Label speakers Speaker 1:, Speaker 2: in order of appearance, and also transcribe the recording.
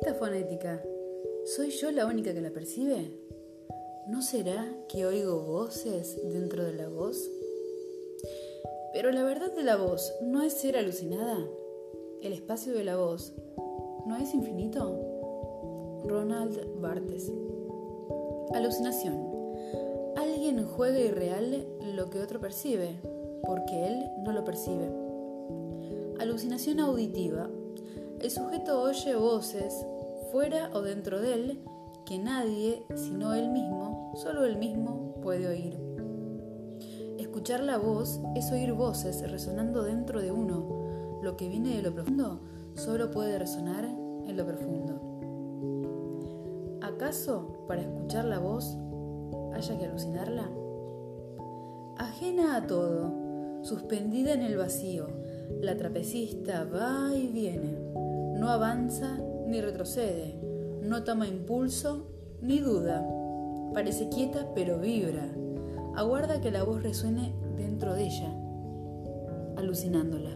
Speaker 1: esta fonética, ¿soy yo la única que la percibe? ¿No será que oigo voces dentro de la voz? Pero la verdad de la voz no es ser alucinada. El espacio de la voz no es infinito. Ronald Barthes. Alucinación. Alguien juega irreal lo que otro percibe, porque él no lo percibe. Alucinación auditiva. El sujeto oye voces, fuera o dentro de él, que nadie, sino él mismo, solo él mismo, puede oír. Escuchar la voz es oír voces resonando dentro de uno. Lo que viene de lo profundo solo puede resonar en lo profundo. ¿Acaso para escuchar la voz haya que alucinarla? Ajena a todo, suspendida en el vacío, la trapecista va y viene, no avanza ni retrocede, no toma impulso ni duda, parece quieta pero vibra, aguarda que la voz resuene dentro de ella, alucinándola.